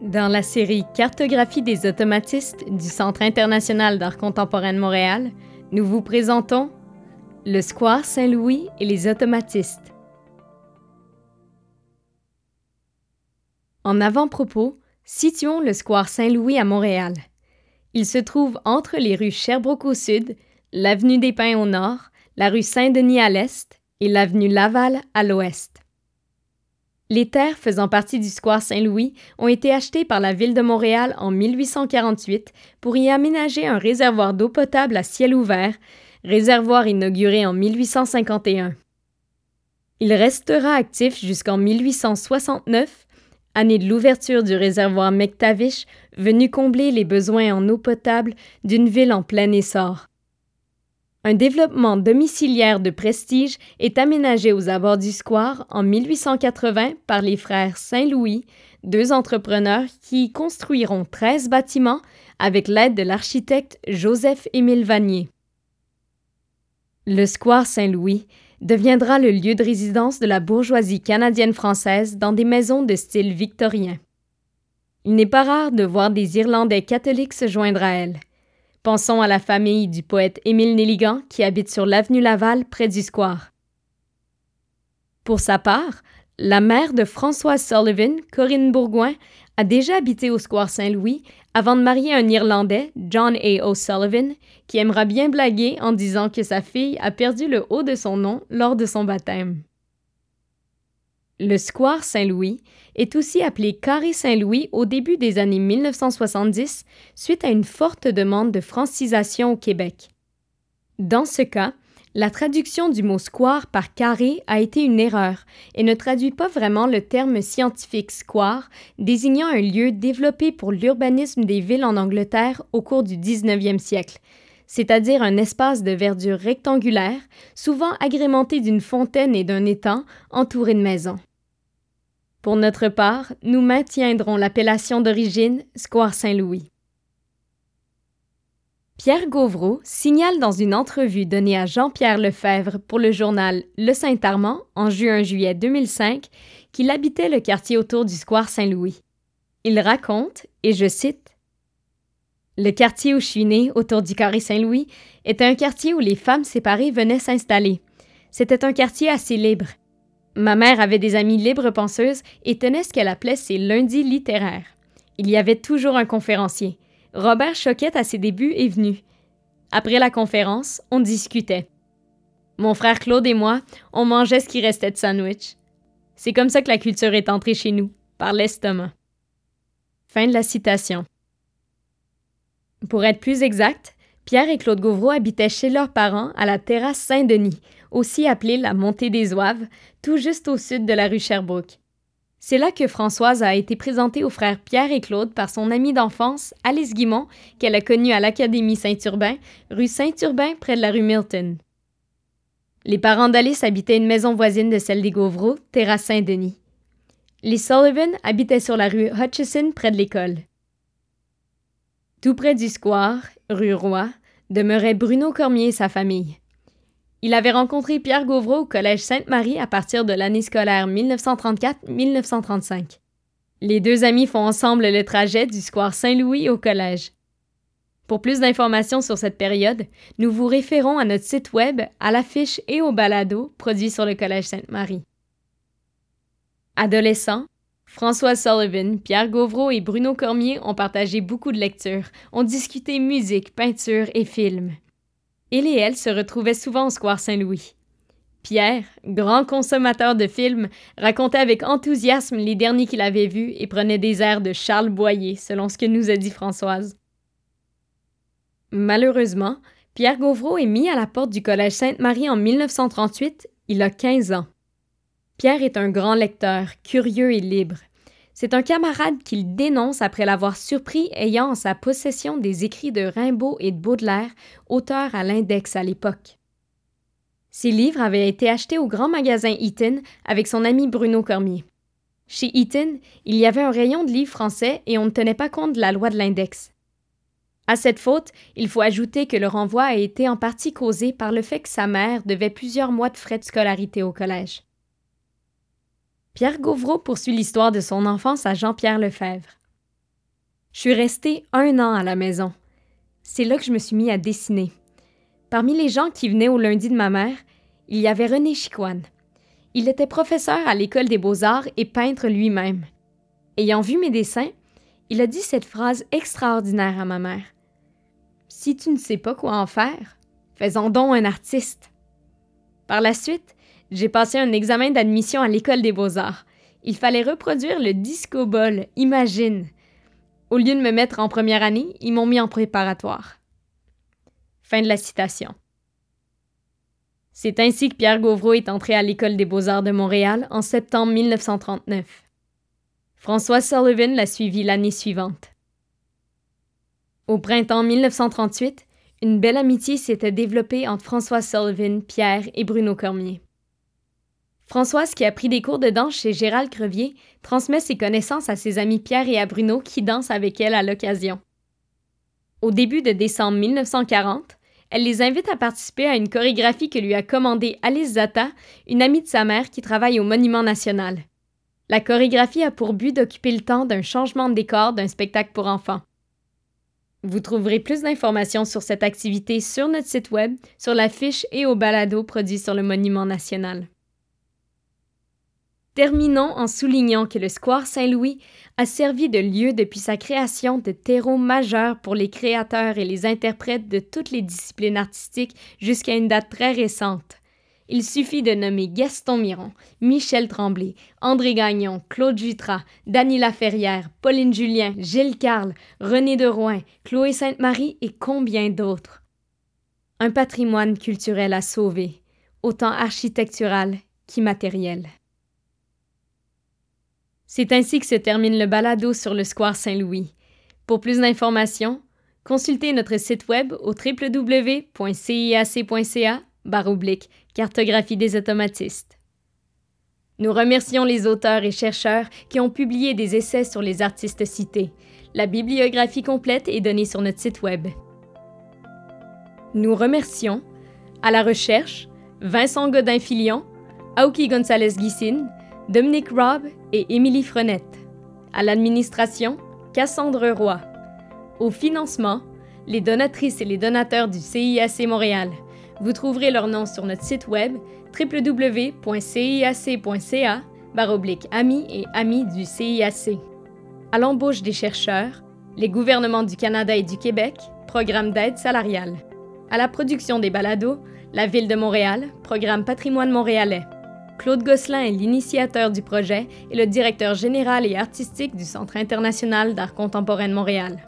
Dans la série Cartographie des automatistes du Centre international d'art contemporain de Montréal, nous vous présentons le Square Saint-Louis et les automatistes. En avant-propos, situons le Square Saint-Louis à Montréal. Il se trouve entre les rues Sherbrooke au sud, l'avenue des Pins au nord, la rue Saint-Denis à l'est et l'avenue Laval à l'ouest. Les terres faisant partie du square Saint-Louis ont été achetées par la ville de Montréal en 1848 pour y aménager un réservoir d'eau potable à ciel ouvert, réservoir inauguré en 1851. Il restera actif jusqu'en 1869, année de l'ouverture du réservoir McTavish, venu combler les besoins en eau potable d'une ville en plein essor. Un développement domiciliaire de prestige est aménagé aux abords du square en 1880 par les frères Saint-Louis, deux entrepreneurs qui construiront 13 bâtiments avec l'aide de l'architecte Joseph-Émile Vanier. Le square Saint-Louis deviendra le lieu de résidence de la bourgeoisie canadienne-française dans des maisons de style victorien. Il n'est pas rare de voir des Irlandais catholiques se joindre à elle. Pensons à la famille du poète Émile Nelligan qui habite sur l'avenue Laval près du square. Pour sa part, la mère de Françoise Sullivan, Corinne Bourgoin, a déjà habité au square Saint-Louis avant de marier un Irlandais, John A. O'Sullivan, qui aimera bien blaguer en disant que sa fille a perdu le haut de son nom lors de son baptême. Le square Saint-Louis est aussi appelé Carré Saint-Louis au début des années 1970 suite à une forte demande de francisation au Québec. Dans ce cas, la traduction du mot square par carré a été une erreur et ne traduit pas vraiment le terme scientifique square, désignant un lieu développé pour l'urbanisme des villes en Angleterre au cours du 19e siècle, c'est-à-dire un espace de verdure rectangulaire, souvent agrémenté d'une fontaine et d'un étang entouré de maisons. Pour notre part, nous maintiendrons l'appellation d'origine Square Saint-Louis. Pierre Gauvreau signale dans une entrevue donnée à Jean-Pierre Lefebvre pour le journal Le Saint-Armand en juin-juillet 2005 qu'il habitait le quartier autour du Square Saint-Louis. Il raconte, et je cite, Le quartier où je suis né, autour du Carré Saint-Louis, était un quartier où les femmes séparées venaient s'installer. C'était un quartier assez libre. Ma mère avait des amies libres penseuses et tenait ce qu'elle appelait ses lundis littéraires. Il y avait toujours un conférencier. Robert Choquette, à ses débuts, est venu. Après la conférence, on discutait. Mon frère Claude et moi, on mangeait ce qui restait de sandwich. C'est comme ça que la culture est entrée chez nous, par l'estomac. Fin de la citation. Pour être plus exact, Pierre et Claude Gauvreau habitaient chez leurs parents à la terrasse Saint-Denis, aussi appelée la Montée des Oives, tout juste au sud de la rue Sherbrooke. C'est là que Françoise a été présentée aux frères Pierre et Claude par son amie d'enfance, Alice Guimont, qu'elle a connue à l'Académie Saint-Urbain, rue Saint-Urbain, près de la rue Milton. Les parents d'Alice habitaient une maison voisine de celle des Gauvreau, terrasse Saint-Denis. Les Sullivan habitaient sur la rue Hutchison, près de l'école. Tout près du square, rue Roy, demeurait Bruno Cormier et sa famille. Il avait rencontré Pierre Gauvreau au Collège Sainte-Marie à partir de l'année scolaire 1934-1935. Les deux amis font ensemble le trajet du square Saint-Louis au collège. Pour plus d'informations sur cette période, nous vous référons à notre site web, à l'affiche et au balado produits sur le Collège Sainte-Marie. Adolescents, François Sullivan, Pierre Gauvreau et Bruno Cormier ont partagé beaucoup de lectures, ont discuté musique, peinture et films. Il et elle se retrouvaient souvent au Square Saint-Louis. Pierre, grand consommateur de films, racontait avec enthousiasme les derniers qu'il avait vus et prenait des airs de Charles Boyer, selon ce que nous a dit Françoise. Malheureusement, Pierre Gauvreau est mis à la porte du Collège Sainte-Marie en 1938, il a 15 ans. Pierre est un grand lecteur, curieux et libre. C'est un camarade qu'il dénonce après l'avoir surpris ayant en sa possession des écrits de Rimbaud et de Baudelaire, auteurs à l'index à l'époque. Ces livres avaient été achetés au grand magasin Eaton avec son ami Bruno Cormier. Chez Eaton, il y avait un rayon de livres français et on ne tenait pas compte de la loi de l'index. À cette faute, il faut ajouter que le renvoi a été en partie causé par le fait que sa mère devait plusieurs mois de frais de scolarité au collège. Pierre Gauvreau poursuit l'histoire de son enfance à Jean-Pierre Lefebvre. Je suis restée un an à la maison. C'est là que je me suis mis à dessiner. Parmi les gens qui venaient au lundi de ma mère, il y avait René Chicoine. Il était professeur à l'École des beaux-arts et peintre lui-même. Ayant vu mes dessins, il a dit cette phrase extraordinaire à ma mère. Si tu ne sais pas quoi en faire, fais-en donc un artiste. Par la suite, j'ai passé un examen d'admission à l'École des beaux-arts. Il fallait reproduire le disco ball, imagine. Au lieu de me mettre en première année, ils m'ont mis en préparatoire. Fin de la citation. C'est ainsi que Pierre Gauvreau est entré à l'École des beaux-arts de Montréal en septembre 1939. François Sullivan l'a suivi l'année suivante. Au printemps 1938, une belle amitié s'était développée entre François Sullivan, Pierre et Bruno Cormier. Françoise, qui a pris des cours de danse chez Gérald Crevier, transmet ses connaissances à ses amis Pierre et à Bruno qui dansent avec elle à l'occasion. Au début de décembre 1940, elle les invite à participer à une chorégraphie que lui a commandée Alice Zata, une amie de sa mère qui travaille au Monument national. La chorégraphie a pour but d'occuper le temps d'un changement de décor d'un spectacle pour enfants. Vous trouverez plus d'informations sur cette activité sur notre site web, sur la fiche et au balado produit sur le Monument national. Terminons en soulignant que le Square Saint-Louis a servi de lieu depuis sa création de terreau majeur pour les créateurs et les interprètes de toutes les disciplines artistiques jusqu'à une date très récente. Il suffit de nommer Gaston Miron, Michel Tremblay, André Gagnon, Claude Jutras, Dany Laferrière, Pauline Julien, Gilles Carle, René de Rouen, Chloé Sainte-Marie et combien d'autres. Un patrimoine culturel à sauver, autant architectural qu'immatériel. C'est ainsi que se termine le balado sur le Square Saint-Louis. Pour plus d'informations, consultez notre site web au www.ciac.ca baroblique cartographie des automatistes. Nous remercions les auteurs et chercheurs qui ont publié des essais sur les artistes cités. La bibliographie complète est donnée sur notre site web. Nous remercions à la recherche Vincent Godin-Filion, Aoki Gonzalez-Guissine, Dominique Robb et Émilie Frenette. À l'administration, Cassandre Roy. Au financement, les donatrices et les donateurs du CIAC Montréal. Vous trouverez leur nom sur notre site web www.ciac.ca baroblique amis et amis du CIAC. À l'embauche des chercheurs, les gouvernements du Canada et du Québec, programme d'aide salariale. À la production des balados, la Ville de Montréal, programme Patrimoine montréalais. Claude Gosselin est l'initiateur du projet et le directeur général et artistique du Centre international d'art contemporain de Montréal.